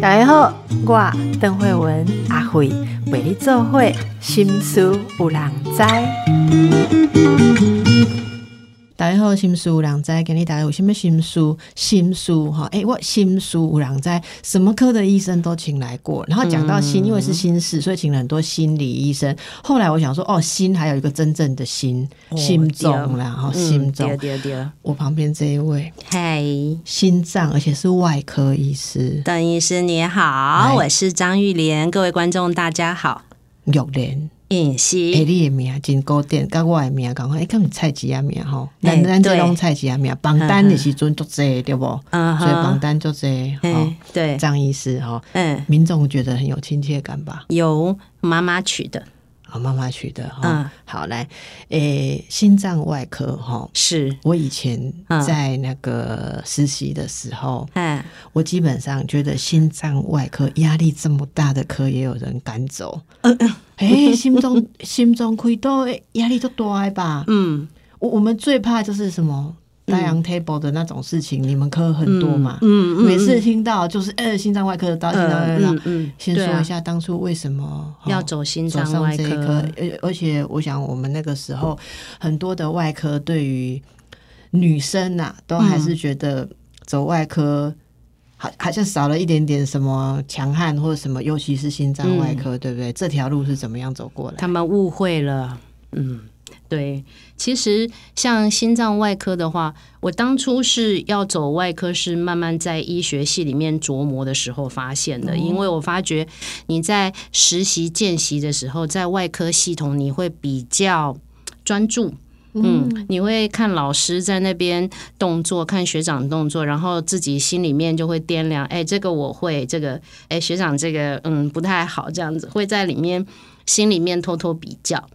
大家好，我邓慧文阿慧为你做会心思有人知。大家好，心事有人知，给你大家有什么心事？心事哈，哎，我心事有人知，什么科的医生都请来过。然后讲到心，因为是心事，所以请了很多心理医生。后来我想说，哦，心还有一个真正的心，心脏然后心脏。我旁边这一位，嗨，心脏，而且是外科医师。邓医师你好，我是张玉莲，各位观众大家好，玉莲。哎，你的名真古典，甲我的名讲，哎，跟蔡吉亚名吼，咱咱这拢菜鸡啊名，榜单的时阵足济对不？嗯，所以榜单做这，哦，对，张医师吼，嗯，民众觉得很有亲切感吧？有妈妈取的。妈妈取的哈，好来，诶，心脏外科哈，是。我以前在那个实习的时候，嗯，我基本上觉得心脏外科压力这么大的科，也有人赶走，嗯嗯，哎，心中心中亏都压力都大吧，嗯，我我们最怕就是什么？太阳 table 的那种事情，你们科很多嘛？嗯嗯，每次听到就是呃，心脏外科的到，心脏外科。嗯先说一下当初为什么要走心脏外科？而而且我想，我们那个时候很多的外科对于女生呐，都还是觉得走外科好，好像少了一点点什么强悍或者什么，尤其是心脏外科，对不对？这条路是怎么样走过来？他们误会了，嗯。对，其实像心脏外科的话，我当初是要走外科，是慢慢在医学系里面琢磨的时候发现的。因为我发觉你在实习见习的时候，在外科系统你会比较专注，嗯，你会看老师在那边动作，看学长动作，然后自己心里面就会掂量，哎，这个我会，这个哎学长这个嗯不太好，这样子会在里面心里面偷偷比较。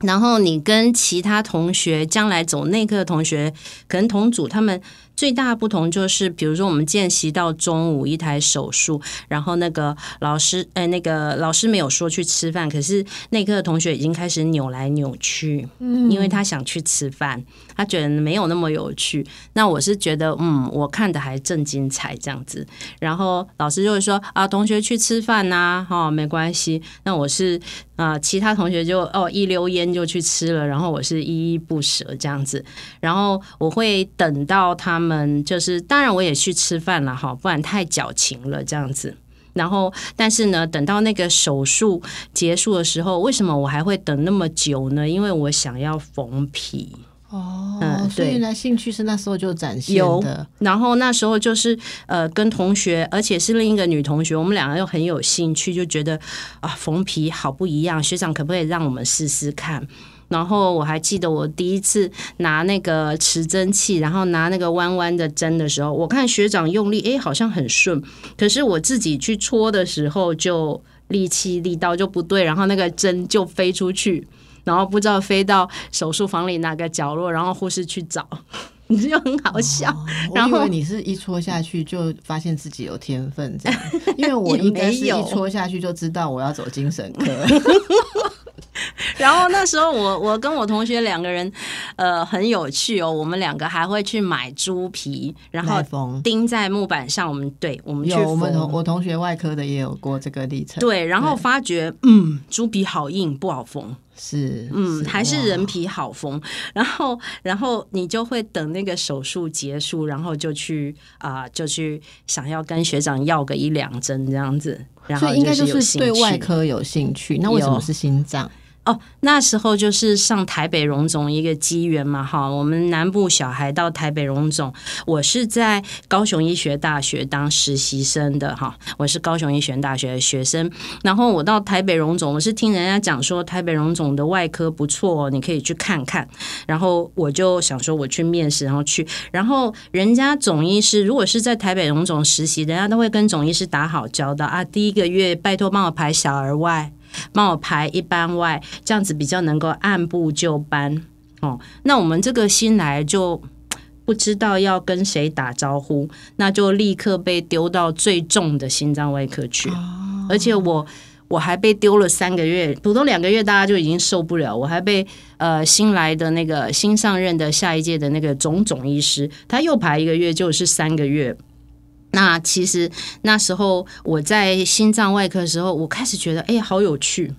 然后你跟其他同学将来走内科的同学，可能同组他们。最大的不同就是，比如说我们见习到中午一台手术，然后那个老师，呃，那个老师没有说去吃饭，可是内科的同学已经开始扭来扭去，嗯，因为他想去吃饭，他觉得没有那么有趣。那我是觉得，嗯，我看的还正精彩这样子。然后老师就会说啊，同学去吃饭呐，哈，没关系。那我是啊，其他同学就哦一溜烟就去吃了，然后我是依依不舍这样子。然后我会等到他们。们就是，当然我也去吃饭了哈，不然太矫情了这样子。然后，但是呢，等到那个手术结束的时候，为什么我还会等那么久呢？因为我想要缝皮哦。嗯，所以呢，兴趣是那时候就展现的。然后那时候就是呃，跟同学，而且是另一个女同学，我们两个又很有兴趣，就觉得啊，缝皮好不一样。学长可不可以让我们试试看？然后我还记得我第一次拿那个持针器，然后拿那个弯弯的针的时候，我看学长用力，哎，好像很顺。可是我自己去戳的时候，就力气力道就不对，然后那个针就飞出去，然后不知道飞到手术房里哪个角落，然后护士去找，你就很好笑。然后你是一戳下去就发现自己有天分这样，因为我应该是一戳下去就知道我要走精神科。然后那时候我我跟我同学两个人，呃，很有趣哦。我们两个还会去买猪皮，然后钉在木板上。我们对，我们去我们同我同学外科的也有过这个历程。对，然后发觉嗯，猪皮好硬，不好缝。是，嗯，还是人皮好缝。然后，然后你就会等那个手术结束，然后就去啊，就去想要跟学长要个一两针这样子。所以应该就是对外科有兴趣。那为什么是心脏？哦，那时候就是上台北荣总一个机缘嘛，哈，我们南部小孩到台北荣总，我是在高雄医学大学当实习生的，哈，我是高雄医学大学的学生，然后我到台北荣总，我是听人家讲说台北荣总的外科不错，你可以去看看，然后我就想说我去面试，然后去，然后人家总医师如果是在台北荣总实习，人家都会跟总医师打好交道啊，第一个月拜托帮我排小儿外。帮我排一班外，这样子比较能够按部就班哦。那我们这个新来就不知道要跟谁打招呼，那就立刻被丢到最重的心脏外科去。而且我我还被丢了三个月，普通两个月大家就已经受不了，我还被呃新来的那个新上任的下一届的那个总总医师，他又排一个月，就是三个月。那其实那时候我在心脏外科的时候，我开始觉得哎，好有趣。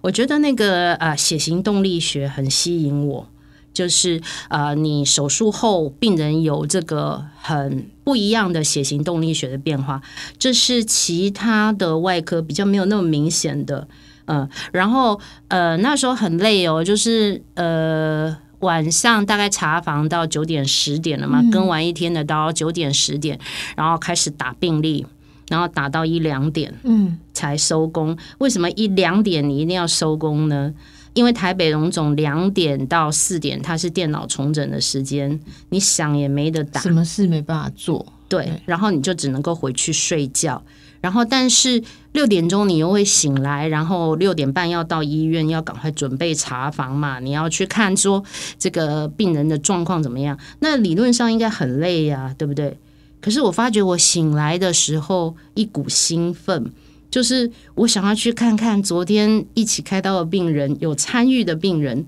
我觉得那个呃血型动力学很吸引我，就是呃你手术后病人有这个很不一样的血型动力学的变化，这是其他的外科比较没有那么明显的。嗯，然后呃那时候很累哦，就是呃。晚上大概查房到九点十点了嘛，跟完一天的刀九点十点，然后开始打病历，然后打到一两点，嗯，才收工。为什么一两点你一定要收工呢？因为台北荣总两点到四点它是电脑重整的时间，你想也没得打，什么事没办法做，对，然后你就只能够回去睡觉。然后，但是六点钟你又会醒来，然后六点半要到医院，要赶快准备查房嘛。你要去看说这个病人的状况怎么样？那理论上应该很累呀，对不对？可是我发觉我醒来的时候一股兴奋，就是我想要去看看昨天一起开刀的病人，有参与的病人，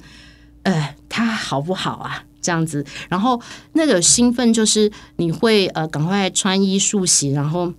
呃，他好不好啊？这样子，然后那个兴奋就是你会呃赶快穿衣漱洗，然后。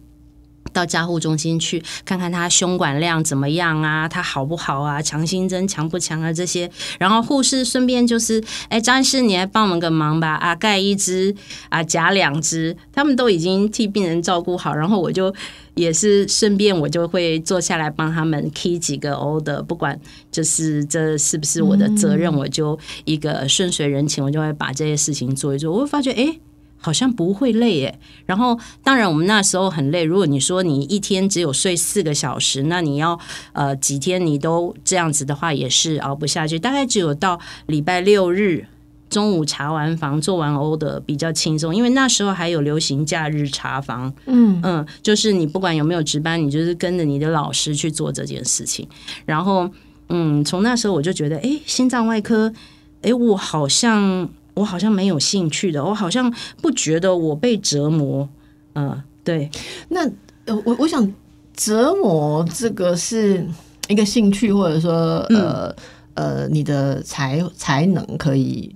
到加护中心去看看他胸管量怎么样啊，他好不好啊？强心针强不强啊？这些，然后护士顺便就是，哎，张医师，你来帮我们个忙吧，啊，盖一支啊，夹两支，他们都已经替病人照顾好，然后我就也是顺便我就会坐下来帮他们 key 几个 order，不管就是这是不是我的责任，我就一个顺水人情，我就会把这些事情做一做，我会发觉，哎。好像不会累耶。然后当然我们那时候很累。如果你说你一天只有睡四个小时，那你要呃几天你都这样子的话，也是熬不下去。大概只有到礼拜六日中午查完房做完欧的比较轻松，因为那时候还有流行假日查房。嗯嗯，就是你不管有没有值班，你就是跟着你的老师去做这件事情。然后嗯，从那时候我就觉得，哎，心脏外科，哎，我好像。我好像没有兴趣的，我好像不觉得我被折磨。嗯，对。那呃，我我想折磨这个是一个兴趣，或者说呃呃，你的才才能可以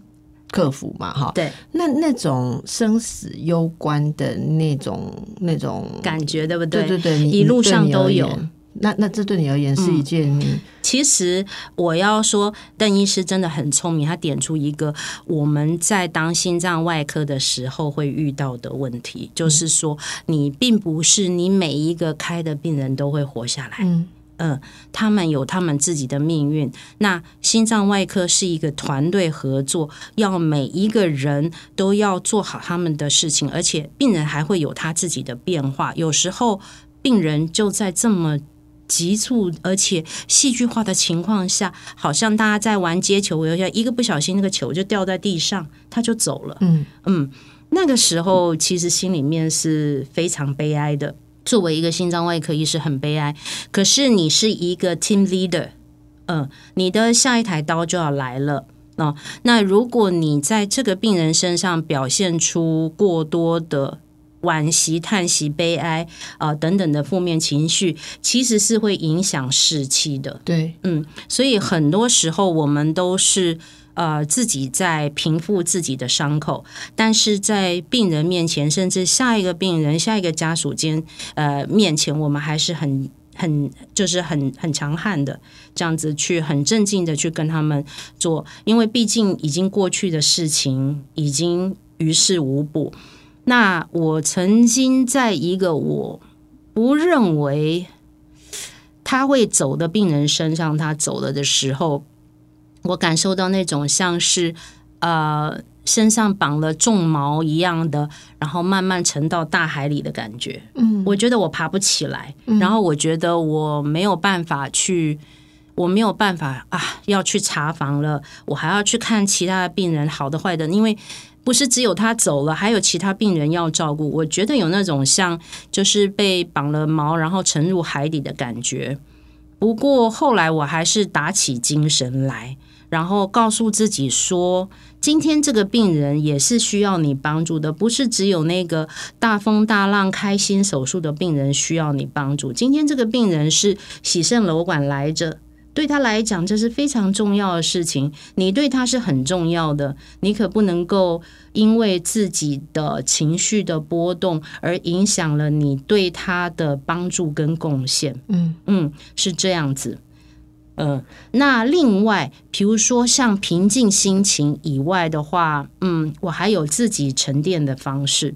克服嘛？哈，对。那那种生死攸关的那种那种感觉，对不对？对对对，一路上都有。那那这对你而言是一件？其实我要说，邓医师真的很聪明，他点出一个我们在当心脏外科的时候会遇到的问题，就是说你并不是你每一个开的病人都会活下来，嗯嗯，他们有他们自己的命运。那心脏外科是一个团队合作，要每一个人都要做好他们的事情，而且病人还会有他自己的变化，有时候病人就在这么。急促而且戏剧化的情况下，好像大家在玩接球游戏，一个不小心那个球就掉在地上，他就走了。嗯嗯，那个时候其实心里面是非常悲哀的。作为一个心脏外科医师，很悲哀。可是你是一个 team leader，嗯，你的下一台刀就要来了啊。那如果你在这个病人身上表现出过多的。惋惜、叹息、悲哀啊等等的负面情绪，其实是会影响士气的。对，嗯，所以很多时候我们都是呃自己在平复自己的伤口，但是在病人面前，甚至下一个病人、下一个家属间呃面前，我们还是很很就是很很强悍的，这样子去很镇静的去跟他们做，因为毕竟已经过去的事情已经于事无补。那我曾经在一个我不认为他会走的病人身上，他走了的时候，我感受到那种像是呃身上绑了重毛一样的，然后慢慢沉到大海里的感觉。嗯，我觉得我爬不起来，然后我觉得我没有办法去，我没有办法啊，要去查房了，我还要去看其他的病人，好的坏的，因为。不是只有他走了，还有其他病人要照顾。我觉得有那种像就是被绑了毛，然后沉入海底的感觉。不过后来我还是打起精神来，然后告诉自己说，今天这个病人也是需要你帮助的，不是只有那个大风大浪开心手术的病人需要你帮助。今天这个病人是喜盛楼管来着。对他来讲，这是非常重要的事情。你对他是很重要的，你可不能够因为自己的情绪的波动而影响了你对他的帮助跟贡献。嗯嗯，是这样子。嗯，那另外，比如说像平静心情以外的话，嗯，我还有自己沉淀的方式。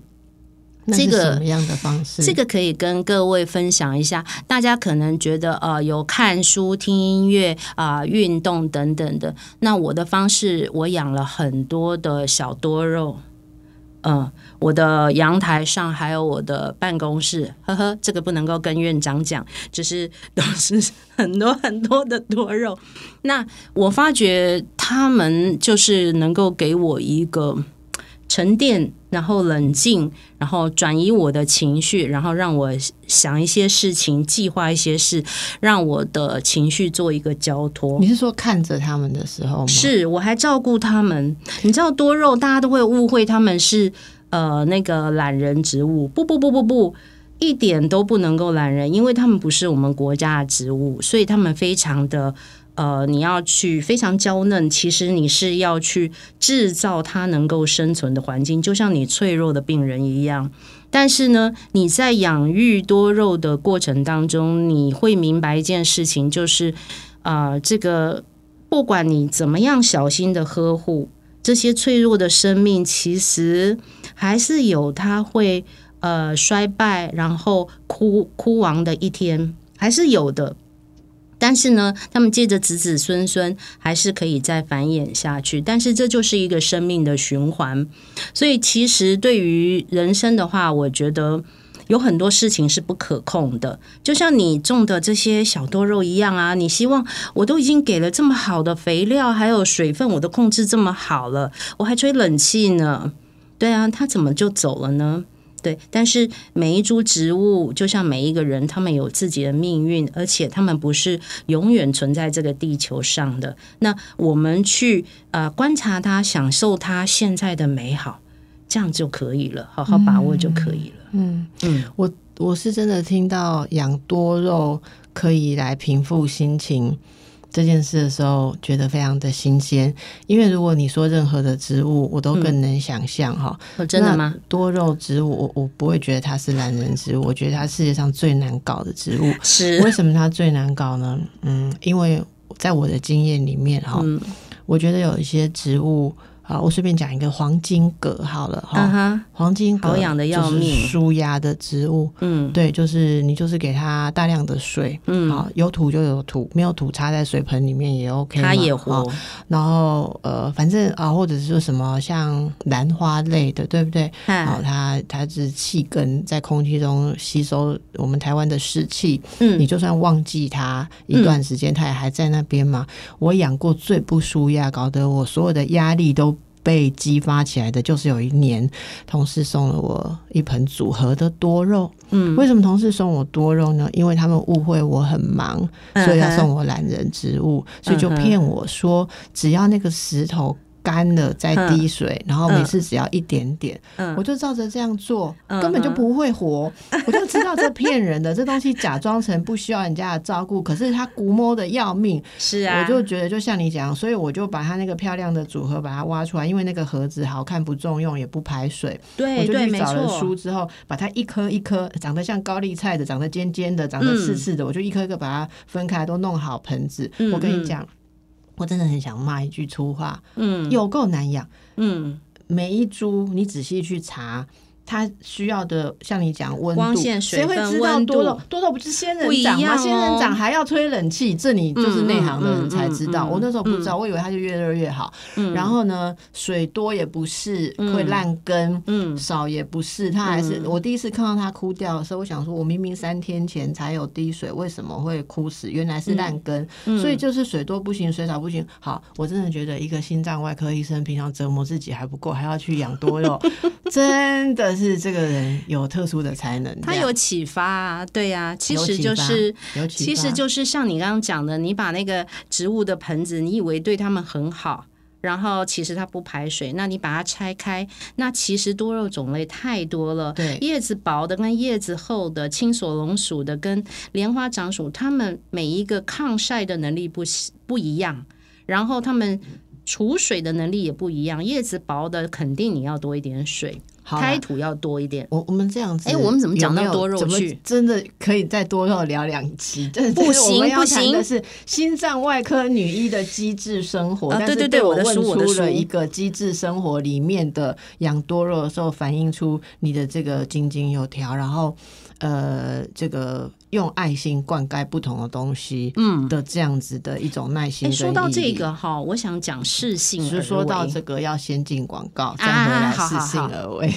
这个什么样的方式？这个可以跟各位分享一下。大家可能觉得呃，有看书、听音乐啊、运动等等的。那我的方式，我养了很多的小多肉。嗯，我的阳台上还有我的办公室，呵呵，这个不能够跟院长讲，就是都是很多很多的多肉。那我发觉他们就是能够给我一个。沉淀，然后冷静，然后转移我的情绪，然后让我想一些事情，计划一些事，让我的情绪做一个交托。你是说看着他们的时候吗？是，我还照顾他们。你知道多肉，大家都会误会他们是呃那个懒人植物。不不不不不，一点都不能够懒人，因为他们不是我们国家的植物，所以他们非常的。呃，你要去非常娇嫩，其实你是要去制造它能够生存的环境，就像你脆弱的病人一样。但是呢，你在养育多肉的过程当中，你会明白一件事情，就是啊，这个不管你怎么样小心的呵护这些脆弱的生命，其实还是有它会呃衰败，然后枯枯亡的一天，还是有的。但是呢，他们借着子子孙孙还是可以再繁衍下去。但是这就是一个生命的循环。所以其实对于人生的话，我觉得有很多事情是不可控的。就像你种的这些小多肉一样啊，你希望我都已经给了这么好的肥料，还有水分，我都控制这么好了，我还吹冷气呢。对啊，他怎么就走了呢？对，但是每一株植物就像每一个人，他们有自己的命运，而且他们不是永远存在这个地球上的。那我们去呃观察它，享受它现在的美好，这样就可以了，好好把握就可以了。嗯嗯，我我是真的听到养多肉可以来平复心情。这件事的时候，觉得非常的新鲜，因为如果你说任何的植物，我都更能想象哈。真的吗？多肉植物，我我不会觉得它是懒人植物，我觉得它世界上最难搞的植物。是为什么它最难搞呢？嗯，因为在我的经验里面哈，我觉得有一些植物。好，我随便讲一个黄金葛好了哈，黄金葛养的要命，舒压的植物，嗯，对，就是你就是给它大量的水，嗯，好，有土就有土，没有土插在水盆里面也 OK，它也活。然后呃，反正啊，或者是说什么像兰花类的，对不对？好，它它是气根在空气中吸收我们台湾的湿气，嗯，你就算忘记它一段时间，它也还在那边嘛。我养过最不舒压，搞得我所有的压力都。被激发起来的，就是有一年同事送了我一盆组合的多肉。嗯，为什么同事送我多肉呢？因为他们误会我很忙，所以要送我懒人植物，所以就骗我说只要那个石头。干了再滴水，然后每次只要一点点，我就照着这样做，根本就不会活。我就知道这骗人的，这东西假装成不需要人家的照顾，可是它估摸的要命。是啊，我就觉得就像你讲，所以我就把它那个漂亮的组合把它挖出来，因为那个盒子好看不重用也不排水。对，我就去找了书之后，把它一颗一颗长得像高丽菜的、长得尖尖的、长得刺刺的，我就一颗一颗把它分开，都弄好盆子。我跟你讲。我真的很想骂一句粗话，嗯，有够难养，嗯，每一株你仔细去查。它需要的像你讲温度，谁会知道多肉多肉不是仙人掌吗？仙人掌还要吹冷气，这你就是内行的人才知道。我那时候不知道，我以为它就越热越好。然后呢，水多也不是会烂根，嗯，少也不是，它还是。我第一次看到它枯掉的时候，我想说，我明明三天前才有滴水，为什么会枯死？原来是烂根。所以就是水多不行，水少不行。好，我真的觉得一个心脏外科医生平常折磨自己还不够，还要去养多肉，真的。是这个人有特殊的才能，他有启发啊，对呀，其实就是，其实就是像你刚刚讲的，你把那个植物的盆子，你以为对他们很好。然后其实它不排水，那你把它拆开，那其实多肉种类太多了。对，叶子薄的跟叶子厚的，青锁龙属的跟莲花掌属，它们每一个抗晒的能力不不一样，然后它们储水的能力也不一样。叶子薄的肯定你要多一点水。开土要多一点。我我们这样子，哎，我们怎么讲到多肉去？真的可以再多肉聊两期？不行不行，的是心脏外科女医的机智生活。对对对，我的书，我的书了一个机智生活里面的养多肉的时候，反映出你的这个井井有条，然后呃，这个。用爱心灌溉不同的东西，嗯的这样子的一种耐心。说到这个哈，我想讲适性。是说到这个要先进广告，再回来适性而为。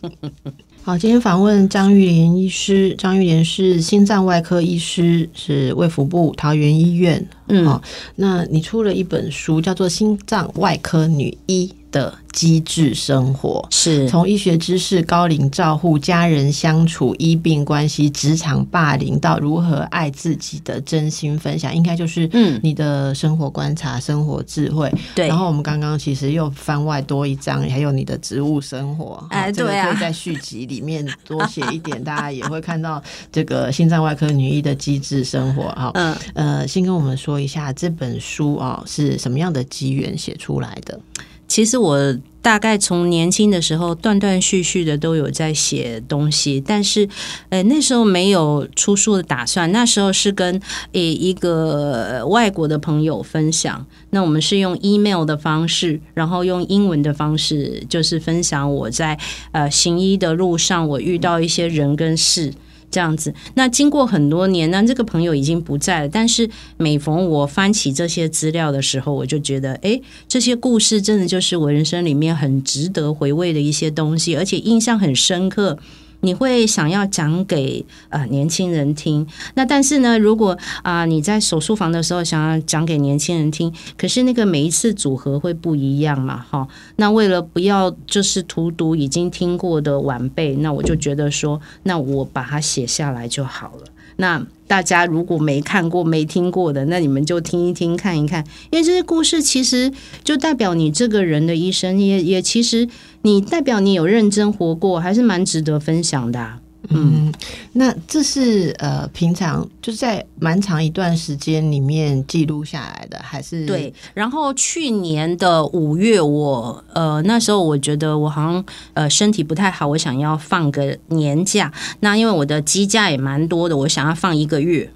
好，今天访问张玉莲医师。张玉莲是心脏外科医师，是卫福部桃园医院。嗯，那你出了一本书，叫做《心脏外科女医》。的机智生活是从医学知识、高龄照护、家人相处、医病关系、职场霸凌到如何爱自己的真心分享，应该就是嗯你的生活观察、生活智慧。对，然后我们刚刚其实又番外多一章，还有你的植物生活。哎，对啊，可以在续集里面多写一点，大家也会看到这个心脏外科女医的机智生活。哈，嗯呃，先跟我们说一下这本书啊是什么样的机缘写出来的。其实我大概从年轻的时候断断续续的都有在写东西，但是呃那时候没有出书的打算。那时候是跟诶一个外国的朋友分享，那我们是用 email 的方式，然后用英文的方式，就是分享我在呃行医的路上我遇到一些人跟事。这样子，那经过很多年，呢这个朋友已经不在了。但是每逢我翻起这些资料的时候，我就觉得，哎，这些故事真的就是我人生里面很值得回味的一些东西，而且印象很深刻。你会想要讲给呃年轻人听，那但是呢，如果啊你在手术房的时候想要讲给年轻人听，可是那个每一次组合会不一样嘛，哈。那为了不要就是荼毒已经听过的晚辈，那我就觉得说，那我把它写下来就好了。那大家如果没看过、没听过的，那你们就听一听、看一看，因为这些故事其实就代表你这个人的一生，也也其实你代表你有认真活过，还是蛮值得分享的。嗯，那这是呃，平常就是在蛮长一段时间里面记录下来的，还是对。然后去年的五月，我呃那时候我觉得我好像呃身体不太好，我想要放个年假。那因为我的机假也蛮多的，我想要放一个月。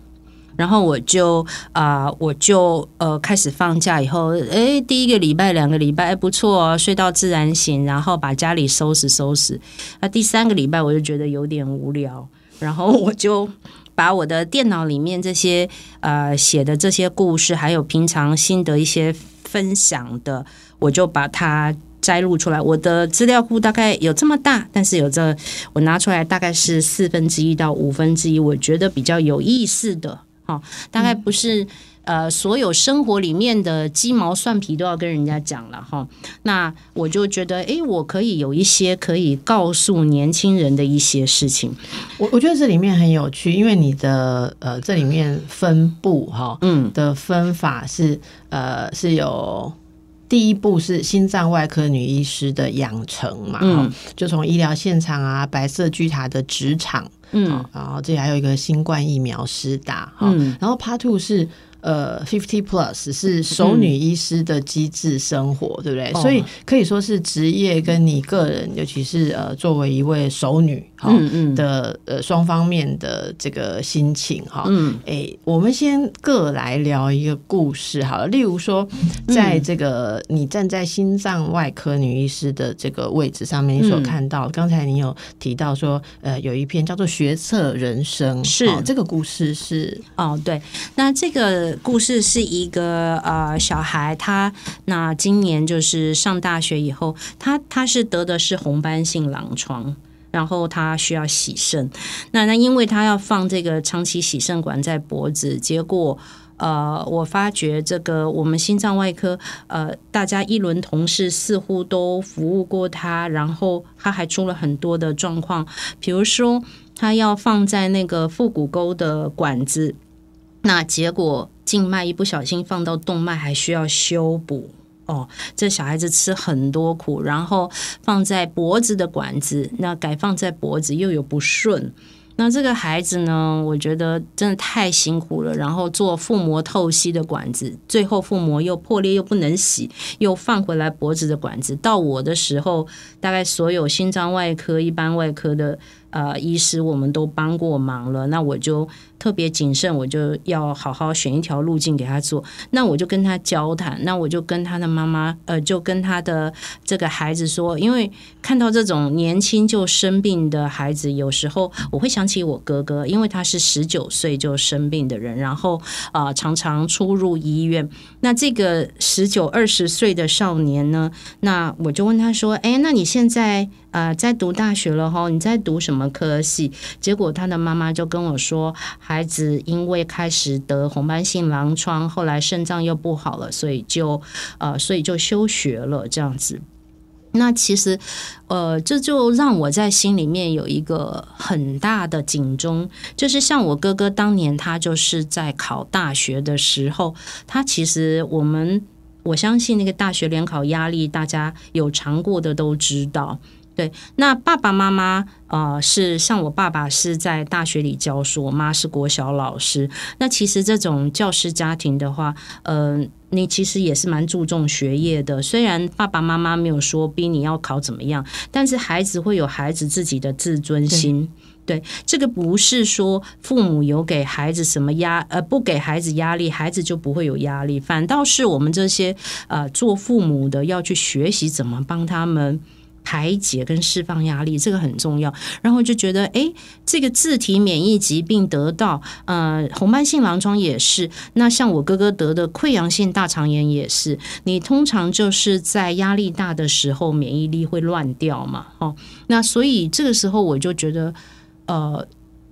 然后我就啊，我就呃开始放假以后，哎，第一个礼拜、两个礼拜，哎，不错哦，睡到自然醒，然后把家里收拾收拾。那第三个礼拜我就觉得有点无聊，然后我就把我的电脑里面这些呃写的这些故事，还有平常心得一些分享的，我就把它摘录出来。我的资料库大概有这么大，但是有这我拿出来大概是四分之一到五分之一，我觉得比较有意思的。好，大概不是呃，所有生活里面的鸡毛蒜皮都要跟人家讲了哈。那我就觉得，哎，我可以有一些可以告诉年轻人的一些事情。我我觉得这里面很有趣，因为你的呃，这里面分布哈，嗯，的分法是呃，是有第一步是心脏外科女医师的养成嘛，嗯，就从医疗现场啊，白色巨塔的职场。嗯，然后这里还有一个新冠疫苗施打，嗯，然后 Part Two 是。呃，fifty plus 是熟女医师的机智生活，对不对？所以可以说是职业跟你个人，尤其是呃，作为一位熟女，哈嗯的呃双方面的这个心情，哈。嗯，哎，我们先各来聊一个故事，好了。例如说，在这个你站在心脏外科女医师的这个位置上面，你所看到，刚才你有提到说，呃，有一篇叫做《学测人生》，是这个故事是哦，对，那这个。故事是一个呃小孩，他那今年就是上大学以后，他他是得的是红斑性狼疮，然后他需要洗肾。那那因为他要放这个长期洗肾管在脖子，结果呃，我发觉这个我们心脏外科，呃，大家一轮同事似乎都服务过他，然后他还出了很多的状况，比如说他要放在那个腹股沟的管子，那结果静脉一不小心放到动脉，还需要修补。哦，这小孩子吃很多苦，然后放在脖子的管子，那改放在脖子又有不顺。那这个孩子呢？我觉得真的太辛苦了。然后做腹膜透析的管子，最后腹膜又破裂又不能洗，又放回来脖子的管子。到我的时候，大概所有心脏外科、一般外科的。呃，医师我们都帮过忙了，那我就特别谨慎，我就要好好选一条路径给他做。那我就跟他交谈，那我就跟他的妈妈，呃，就跟他的这个孩子说，因为看到这种年轻就生病的孩子，有时候我会想起我哥哥，因为他是十九岁就生病的人，然后啊，常常出入医院。那这个十九二十岁的少年呢，那我就问他说：“哎，那你现在？”呃，在读大学了哈，你在读什么科系？结果他的妈妈就跟我说，孩子因为开始得红斑性狼疮，后来肾脏又不好了，所以就呃，所以就休学了这样子。那其实，呃，这就让我在心里面有一个很大的警钟，就是像我哥哥当年他就是在考大学的时候，他其实我们我相信那个大学联考压力，大家有尝过的都知道。对，那爸爸妈妈呃是像我爸爸是在大学里教书，我妈是国小老师。那其实这种教师家庭的话，呃，你其实也是蛮注重学业的。虽然爸爸妈妈没有说逼你要考怎么样，但是孩子会有孩子自己的自尊心。对，这个不是说父母有给孩子什么压，呃，不给孩子压力，孩子就不会有压力。反倒是我们这些呃做父母的要去学习怎么帮他们。排解跟释放压力，这个很重要。然后就觉得，哎，这个自体免疫疾病得到，呃，红斑性狼疮也是。那像我哥哥得的溃疡性大肠炎也是。你通常就是在压力大的时候，免疫力会乱掉嘛，哦。那所以这个时候我就觉得，呃，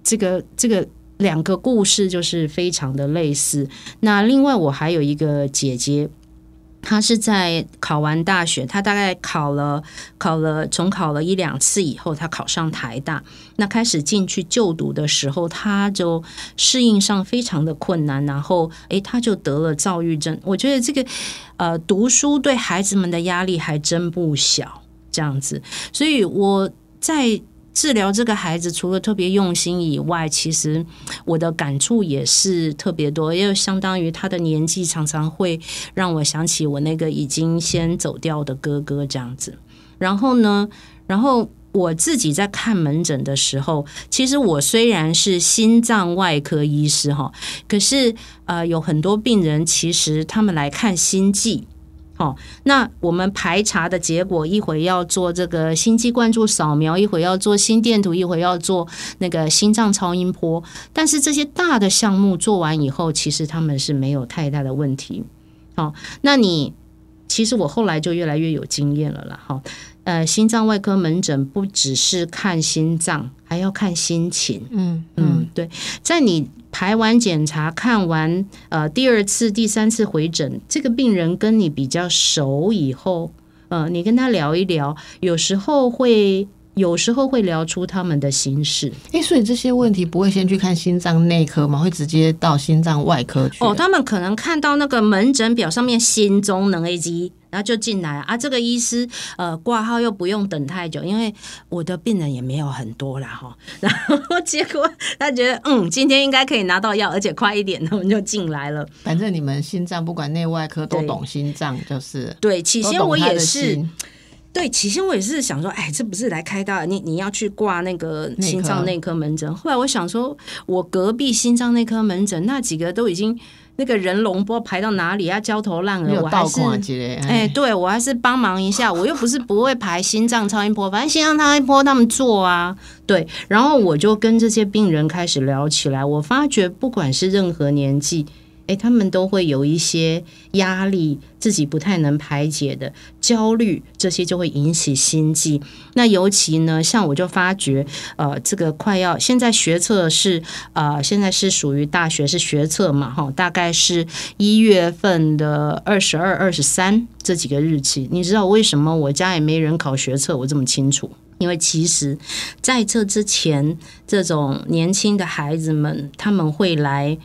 这个这个两个故事就是非常的类似。那另外我还有一个姐姐。他是在考完大学，他大概考了考了重考了一两次以后，他考上台大。那开始进去就读的时候，他就适应上非常的困难，然后诶，他就得了躁郁症。我觉得这个呃，读书对孩子们的压力还真不小，这样子。所以我在。治疗这个孩子，除了特别用心以外，其实我的感触也是特别多，因为相当于他的年纪常常会让我想起我那个已经先走掉的哥哥这样子。然后呢，然后我自己在看门诊的时候，其实我虽然是心脏外科医师哈，可是呃，有很多病人其实他们来看心悸。哦，那我们排查的结果，一会要做这个心肌灌注扫描，一会要做心电图，一会要做那个心脏超音波。但是这些大的项目做完以后，其实他们是没有太大的问题。好，那你其实我后来就越来越有经验了啦。哈，呃，心脏外科门诊不只是看心脏，还要看心情。嗯嗯，对，在你。排完检查，看完呃第二次、第三次回诊，这个病人跟你比较熟以后，呃，你跟他聊一聊，有时候会有时候会聊出他们的心事。哎，所以这些问题不会先去看心脏内科吗？会直接到心脏外科去？哦，他们可能看到那个门诊表上面心中能 A G。然后就进来啊！这个医师呃挂号又不用等太久，因为我的病人也没有很多啦哈。然后结果他觉得嗯，今天应该可以拿到药，而且快一点，他们就进来了。反正你们心脏不管内外科都懂心脏，就是对。起先我也是，对起先我也是想说，哎，这不是来开刀，你你要去挂那个心脏内科门诊。后来我想说，我隔壁心脏内科门诊那几个都已经。那个人龙不知道排到哪里啊，焦头烂额。我还是哎，对我还是帮忙一下。我又不是不会排心脏超音波，反正心脏超音波他们做啊。对，然后我就跟这些病人开始聊起来。我发觉不管是任何年纪，哎，他们都会有一些压力，自己不太能排解的焦虑，这些就会引起心悸。那尤其呢，像我就发觉，呃，这个快要现在学测是呃，现在是属于大学是学测嘛，哈，大概是一月份的二十二、二十三这几个日期。你知道为什么我家也没人考学测？我这么清楚，因为其实在这之前，这种年轻的孩子们他们会来。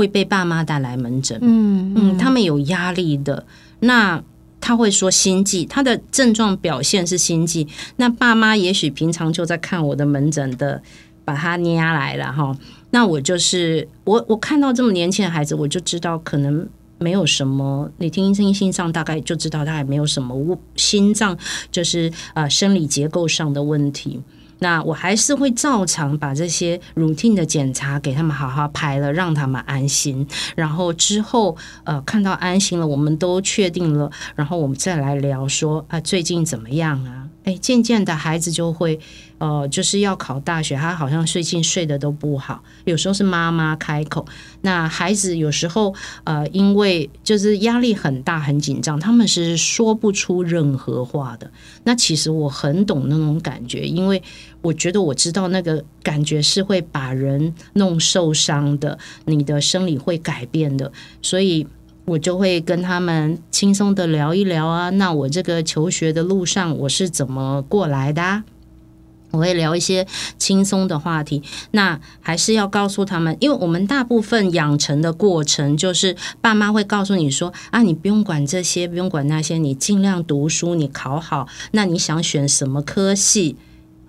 会被爸妈带来门诊，嗯嗯，他们有压力的，那他会说心悸，他的症状表现是心悸，那爸妈也许平常就在看我的门诊的，把他捏来了哈，那我就是我我看到这么年轻的孩子，我就知道可能没有什么，你听医生心脏大概就知道他也没有什么心脏就是呃生理结构上的问题。那我还是会照常把这些 routine 的检查给他们好好排了，让他们安心。然后之后，呃，看到安心了，我们都确定了，然后我们再来聊说啊，最近怎么样啊？哎，渐渐的孩子就会。呃，就是要考大学，他好像最近睡得都不好。有时候是妈妈开口，那孩子有时候呃，因为就是压力很大、很紧张，他们是说不出任何话的。那其实我很懂那种感觉，因为我觉得我知道那个感觉是会把人弄受伤的，你的生理会改变的，所以我就会跟他们轻松的聊一聊啊。那我这个求学的路上，我是怎么过来的？我会聊一些轻松的话题，那还是要告诉他们，因为我们大部分养成的过程就是爸妈会告诉你说啊，你不用管这些，不用管那些，你尽量读书，你考好，那你想选什么科系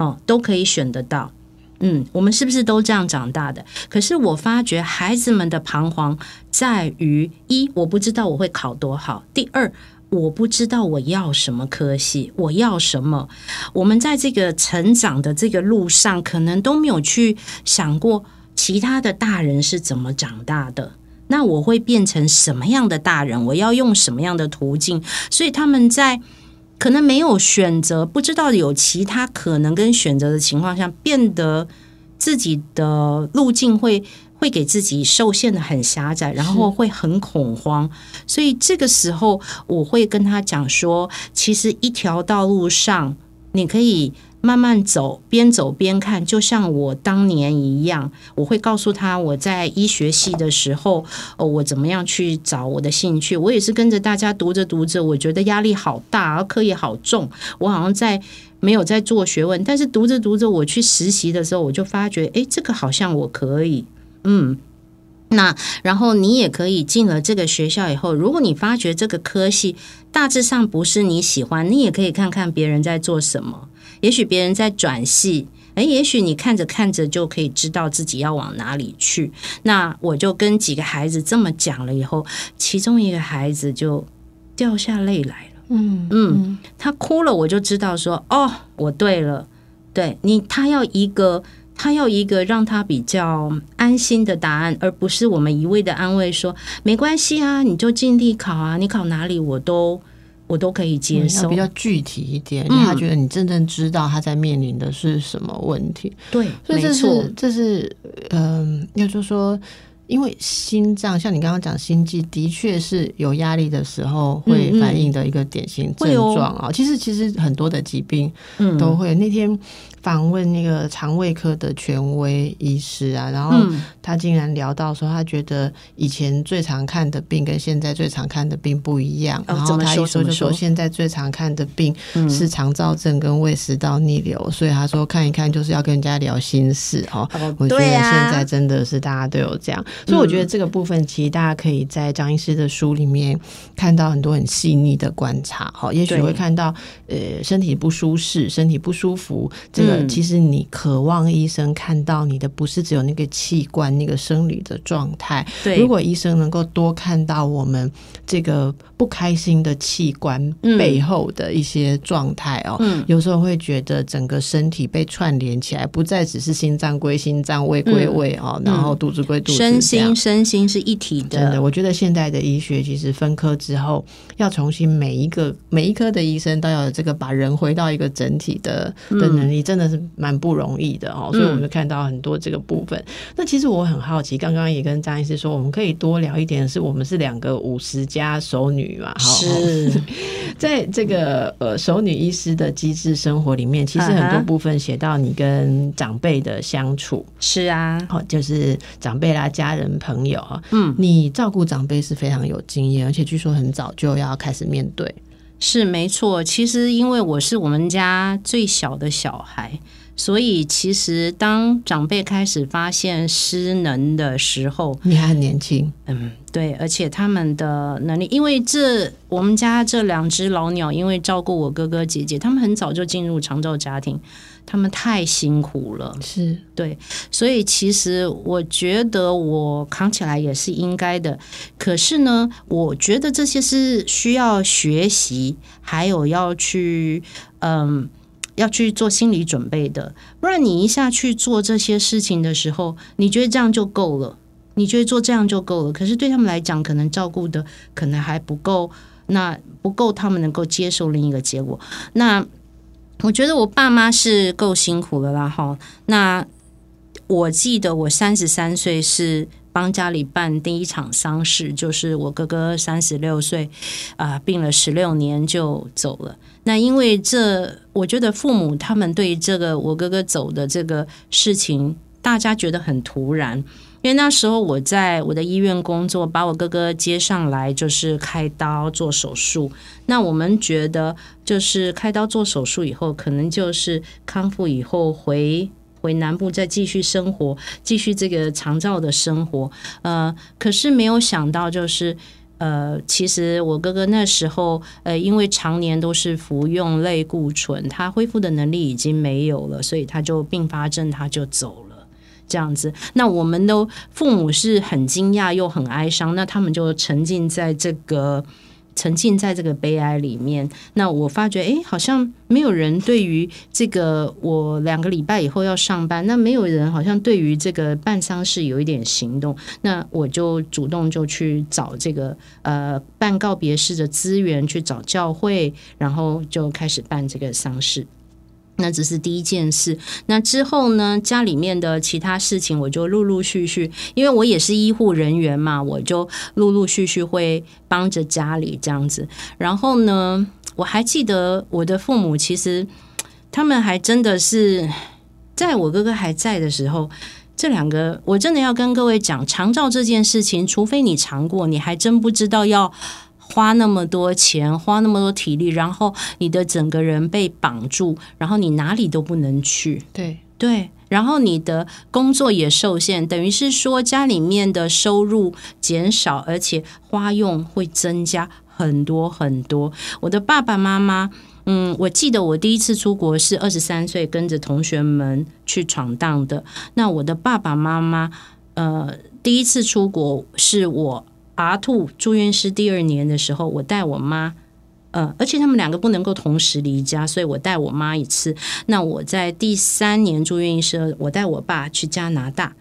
哦，都可以选得到。嗯，我们是不是都这样长大的？可是我发觉孩子们的彷徨在于一，我不知道我会考多好；第二。我不知道我要什么科系，我要什么？我们在这个成长的这个路上，可能都没有去想过其他的大人是怎么长大的。那我会变成什么样的大人？我要用什么样的途径？所以他们在可能没有选择，不知道有其他可能跟选择的情况下，变得自己的路径会。会给自己受限的很狭窄，然后会很恐慌，所以这个时候我会跟他讲说，其实一条道路上你可以慢慢走，边走边看，就像我当年一样，我会告诉他我在医学系的时候，哦，我怎么样去找我的兴趣，我也是跟着大家读着读着，我觉得压力好大，而课业好重，我好像在没有在做学问，但是读着读着，我去实习的时候，我就发觉，哎，这个好像我可以。嗯，那然后你也可以进了这个学校以后，如果你发觉这个科系大致上不是你喜欢，你也可以看看别人在做什么。也许别人在转系，诶，也许你看着看着就可以知道自己要往哪里去。那我就跟几个孩子这么讲了以后，其中一个孩子就掉下泪来了。嗯嗯，他哭了，我就知道说，哦，我对了，对你，他要一个。他要一个让他比较安心的答案，而不是我们一味的安慰说没关系啊，你就尽力考啊，你考哪里我都我都可以接受。比较具体一点，他觉得你真正知道他在面临的是什么问题。对，所以这是这是嗯，要就说。因为心脏，像你刚刚讲心悸，的确是有压力的时候会反应的一个典型症状啊。其实，其实很多的疾病都会。那天访问那个肠胃科的权威医师啊，然后他竟然聊到说，他觉得以前最常看的病跟现在最常看的病不一样。然后他一说就说，现在最常看的病是肠燥症跟胃食道逆流，所以他说看一看就是要跟人家聊心事哦。我觉得现在真的是大家都有这样。所以我觉得这个部分，其实大家可以在张医师的书里面看到很多很细腻的观察。哈，也许会看到，呃，身体不舒适、身体不舒服，这个其实你渴望医生看到你的不是只有那个器官、那个生理的状态。对，如果医生能够多看到我们这个不开心的器官背后的一些状态哦，有时候会觉得整个身体被串联起来，不再只是心脏归心脏、胃归胃哦，然后肚子归肚子。身心身心是一体的，真的，我觉得现在的医学其实分科之后，要重新每一个每一科的医生都要有这个把人回到一个整体的的能力，真的。的是蛮不容易的哦，所以我们就看到很多这个部分。那其实我很好奇，刚刚也跟张医师说，我们可以多聊一点，是我们是两个五十加熟女嘛？是，在这个呃熟女医师的机智生活里面，其实很多部分写到你跟长辈的相处。是啊，哦，就是长辈啦、家人、朋友啊，嗯，你照顾长辈是非常有经验，而且据说很早就要开始面对。是没错，其实因为我是我们家最小的小孩，所以其实当长辈开始发现失能的时候，你还很年轻，嗯，对，而且他们的能力，因为这我们家这两只老鸟，因为照顾我哥哥姐姐，他们很早就进入长照家庭。他们太辛苦了，是对，所以其实我觉得我扛起来也是应该的。可是呢，我觉得这些是需要学习，还有要去嗯，要去做心理准备的。不然你一下去做这些事情的时候，你觉得这样就够了？你觉得做这样就够了？可是对他们来讲，可能照顾的可能还不够，那不够他们能够接受另一个结果。那我觉得我爸妈是够辛苦的啦，哈。那我记得我三十三岁是帮家里办第一场丧事，就是我哥哥三十六岁啊，病了十六年就走了。那因为这，我觉得父母他们对这个我哥哥走的这个事情，大家觉得很突然。因为那时候我在我的医院工作，把我哥哥接上来就是开刀做手术。那我们觉得，就是开刀做手术以后，可能就是康复以后回回南部再继续生活，继续这个长照的生活。呃，可是没有想到，就是呃，其实我哥哥那时候呃，因为常年都是服用类固醇，他恢复的能力已经没有了，所以他就并发症，他就走了。这样子，那我们都父母是很惊讶又很哀伤，那他们就沉浸在这个沉浸在这个悲哀里面。那我发觉，哎，好像没有人对于这个我两个礼拜以后要上班，那没有人好像对于这个办丧事有一点行动。那我就主动就去找这个呃办告别式的资源，去找教会，然后就开始办这个丧事。那只是第一件事，那之后呢？家里面的其他事情，我就陆陆续续，因为我也是医护人员嘛，我就陆陆续续会帮着家里这样子。然后呢，我还记得我的父母，其实他们还真的是在我哥哥还在的时候，这两个我真的要跟各位讲，长照这件事情，除非你尝过，你还真不知道要。花那么多钱，花那么多体力，然后你的整个人被绑住，然后你哪里都不能去。对对，然后你的工作也受限，等于是说家里面的收入减少，而且花用会增加很多很多。我的爸爸妈妈，嗯，我记得我第一次出国是二十三岁，跟着同学们去闯荡的。那我的爸爸妈妈，呃，第一次出国是我。阿兔住院师第二年的时候，我带我妈，呃，而且他们两个不能够同时离家，所以我带我妈一次。那我在第三年住院医师，我带我爸去加拿大。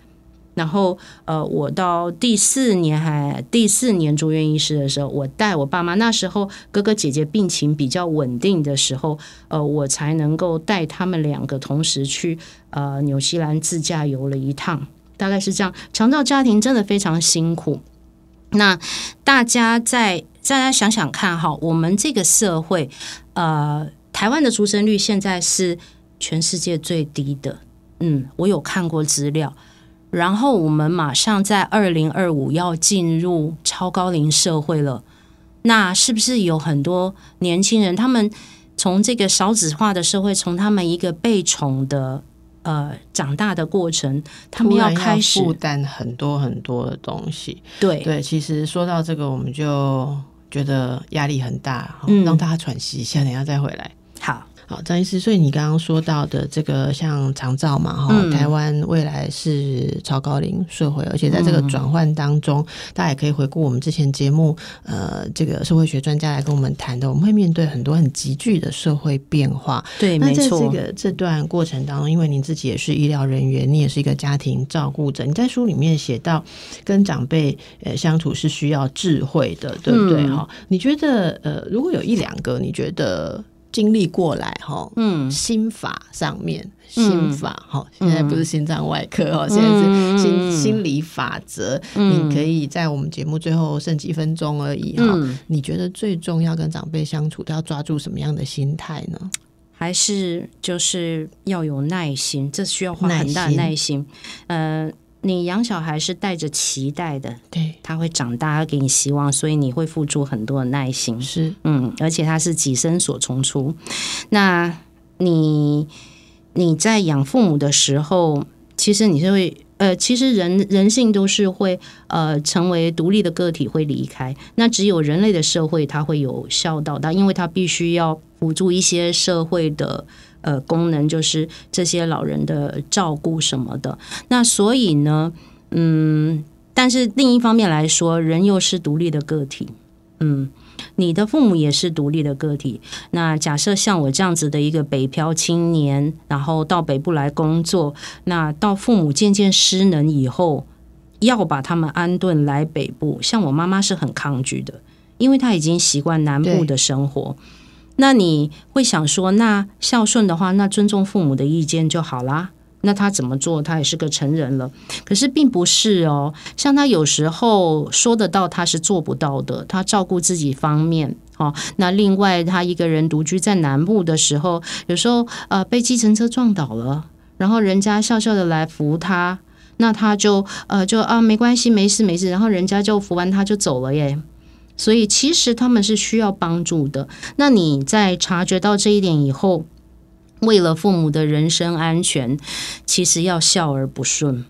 然后，呃，我到第四年还第四年住院医师的时候，我带我爸妈。那时候哥哥姐姐病情比较稳定的时候，呃，我才能够带他们两个同时去呃纽西兰自驾游了一趟。大概是这样，长照家庭真的非常辛苦。那大家在大家想想看哈，我们这个社会，呃，台湾的出生率现在是全世界最低的。嗯，我有看过资料。然后我们马上在二零二五要进入超高龄社会了。那是不是有很多年轻人，他们从这个少子化的社会，从他们一个被宠的。呃，长大的过程，他们要开始负担很多很多的东西。对对，其实说到这个，我们就觉得压力很大，嗯让大家喘息一下，等下再回来。好。好，张医师，所以你刚刚说到的这个像长照嘛，哈，台湾未来是超高龄社会，而且在这个转换当中，大家也可以回顾我们之前节目，呃，这个社会学专家来跟我们谈的，我们会面对很多很急剧的社会变化。对，没错。这个这段过程当中，因为您自己也是医疗人员，你也是一个家庭照顾者，你在书里面写到，跟长辈呃相处是需要智慧的，对不对？哈，你觉得呃，如果有一两个，你觉得？经历过来哈，嗯，心法上面，心法哈，现在不是心脏外科哈，现在是心心理法则。你可以在我们节目最后剩几分钟而已哈，你觉得最重要跟长辈相处都要抓住什么样的心态呢？还是就是要有耐心，这需要花很大的耐心。呃，你养小孩是带着期待的，对，他会长大，他给你希望，所以你会付出很多的耐心。是，嗯，而且他是己身所从出。那你你在养父母的时候，其实你是会。呃，其实人人性都是会呃成为独立的个体，会离开。那只有人类的社会，它会有孝道它，因为它必须要辅助一些社会的呃功能，就是这些老人的照顾什么的。那所以呢，嗯，但是另一方面来说，人又是独立的个体，嗯。你的父母也是独立的个体。那假设像我这样子的一个北漂青年，然后到北部来工作，那到父母渐渐失能以后，要把他们安顿来北部，像我妈妈是很抗拒的，因为她已经习惯南部的生活。那你会想说，那孝顺的话，那尊重父母的意见就好啦。那他怎么做？他也是个成人了，可是并不是哦。像他有时候说得到，他是做不到的。他照顾自己方面哦。那另外，他一个人独居在南部的时候，有时候呃被计程车撞倒了，然后人家笑笑的来扶他，那他就呃就啊没关系，没事没事，然后人家就扶完他就走了耶。所以其实他们是需要帮助的。那你在察觉到这一点以后。为了父母的人身安全，其实要笑而不顺。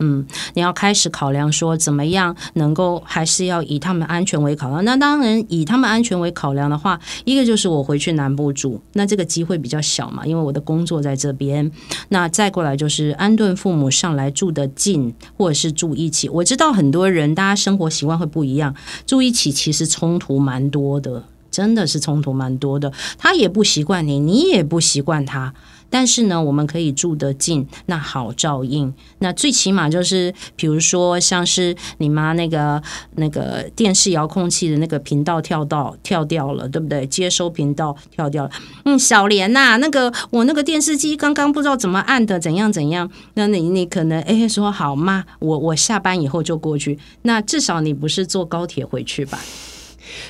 嗯，你要开始考量说，怎么样能够还是要以他们安全为考量。那当然，以他们安全为考量的话，一个就是我回去南部住，那这个机会比较小嘛，因为我的工作在这边。那再过来就是安顿父母上来住得近，或者是住一起。我知道很多人大家生活习惯会不一样，住一起其实冲突蛮多的。真的是冲突蛮多的，他也不习惯你，你也不习惯他。但是呢，我们可以住得近，那好照应。那最起码就是，比如说像是你妈那个那个电视遥控器的那个频道跳到跳掉了，对不对？接收频道跳掉了。嗯，小莲呐，那个我那个电视机刚刚不知道怎么按的，怎样怎样？那你你可能哎说好吗？我我下班以后就过去。那至少你不是坐高铁回去吧？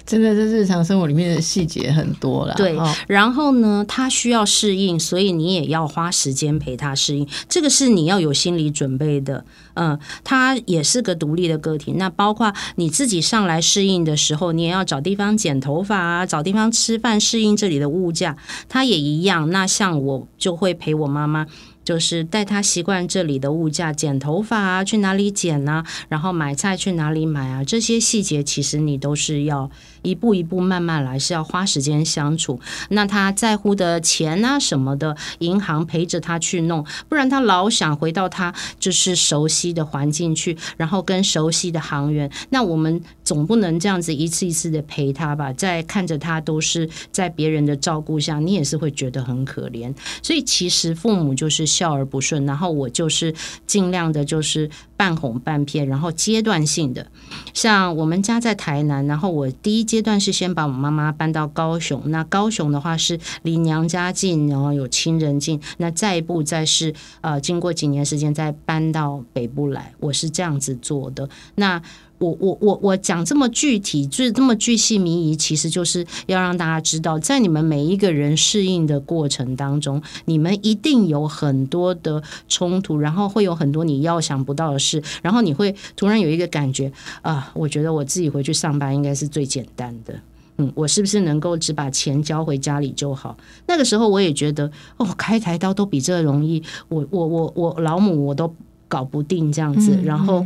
真的，在日常生活里面的细节很多了。对，然后呢，他需要适应，所以你也要花时间陪他适应。这个是你要有心理准备的。嗯，他也是个独立的个体。那包括你自己上来适应的时候，你也要找地方剪头发啊，找地方吃饭，适应这里的物价。他也一样。那像我就会陪我妈妈。就是带他习惯这里的物价，剪头发啊，去哪里剪呢？然后买菜去哪里买啊？这些细节其实你都是要一步一步慢慢来，是要花时间相处。那他在乎的钱啊什么的，银行陪着他去弄，不然他老想回到他就是熟悉的环境去，然后跟熟悉的行员。那我们总不能这样子一次一次的陪他吧？在看着他都是在别人的照顾下，你也是会觉得很可怜。所以其实父母就是。孝而不顺，然后我就是尽量的，就是半哄半骗，然后阶段性的。像我们家在台南，然后我第一阶段是先把我妈妈搬到高雄，那高雄的话是离娘家近，然后有亲人近。那再一步再是呃，经过几年时间再搬到北部来，我是这样子做的。那我我我我讲这么具体，就是这么具细迷疑，其实就是要让大家知道，在你们每一个人适应的过程当中，你们一定有很多的冲突，然后会有很多你要想不到的事，然后你会突然有一个感觉啊，我觉得我自己回去上班应该是最简单的，嗯，我是不是能够只把钱交回家里就好？那个时候我也觉得，哦，开台刀都比这容易，我我我我老母我都搞不定这样子，然后。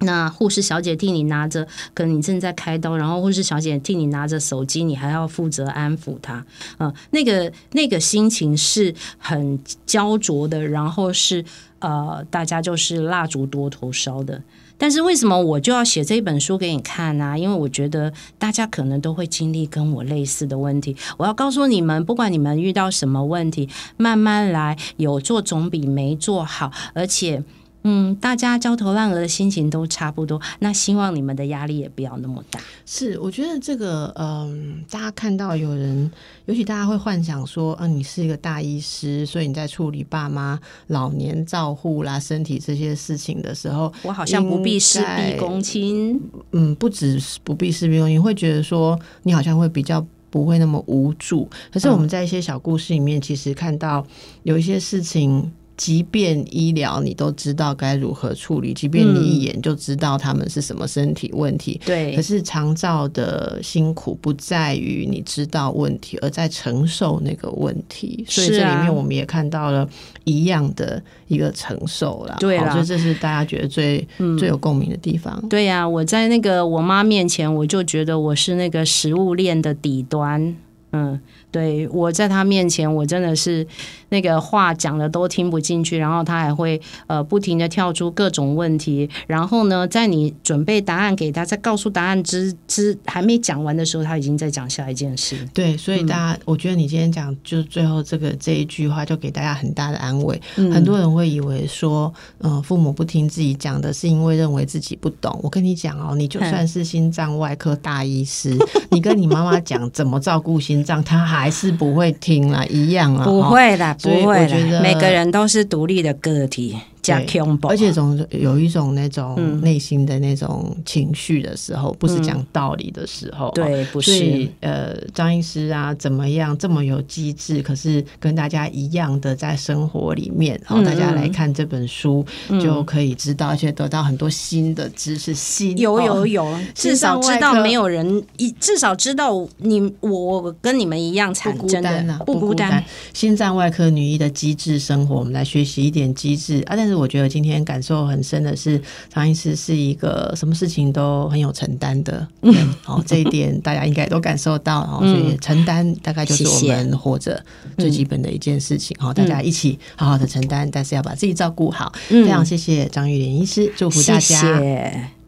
那护士小姐替你拿着，可能你正在开刀，然后护士小姐替你拿着手机，你还要负责安抚她，呃，那个那个心情是很焦灼的，然后是呃，大家就是蜡烛多头烧的。但是为什么我就要写这本书给你看呢？因为我觉得大家可能都会经历跟我类似的问题。我要告诉你们，不管你们遇到什么问题，慢慢来，有做总比没做好，而且。嗯，大家焦头烂额的心情都差不多，那希望你们的压力也不要那么大。是，我觉得这个，嗯，大家看到有人，尤其大家会幻想说，啊，你是一个大医师，所以你在处理爸妈老年照护啦、身体这些事情的时候，我好像不必事必躬亲。嗯，不只是不必事必躬亲，会觉得说你好像会比较不会那么无助。可是我们在一些小故事里面，其实看到有一些事情。即便医疗你都知道该如何处理，即便你一眼就知道他们是什么身体问题，对。可是长照的辛苦不在于你知道问题，而在承受那个问题。所以这里面我们也看到了一样的一个承受了。对所以这是大家觉得最最有共鸣的地方。对呀，我在那个我妈面前，我就觉得我是那个食物链的底端。嗯。对，我在他面前，我真的是那个话讲的都听不进去，然后他还会呃不停的跳出各种问题，然后呢，在你准备答案给他，在告诉答案之之还没讲完的时候，他已经在讲下一件事。对，所以大家，我觉得你今天讲就是最后这个这一句话，就给大家很大的安慰。很多人会以为说，嗯，父母不听自己讲的是因为认为自己不懂。我跟你讲哦，你就算是心脏外科大医师，你跟你妈妈讲怎么照顾心脏，他还。还是不会听啦，一样啊，不会的，不会的，每个人都是独立的个体。加恐怖，而且总有一种那种内心的那种情绪的时候，不是讲道理的时候。对，不是。呃，张医师啊，怎么样这么有机智？可是跟大家一样的在生活里面，然后大家来看这本书，就可以知道，而且得到很多新的知识。新有有有，至少知道没有人一，至少知道你我跟你们一样惨，不孤单不孤单。心脏外科女医的机智生活，我们来学习一点机智啊！但是我觉得今天感受很深的是，张医师是一个什么事情都很有承担的，人，好，这一点大家应该都感受到，然后所以承担大概就是我们活着最基本的一件事情，好，大家一起好好的承担，但是要把自己照顾好。非常谢谢张玉莲医师，祝福大家。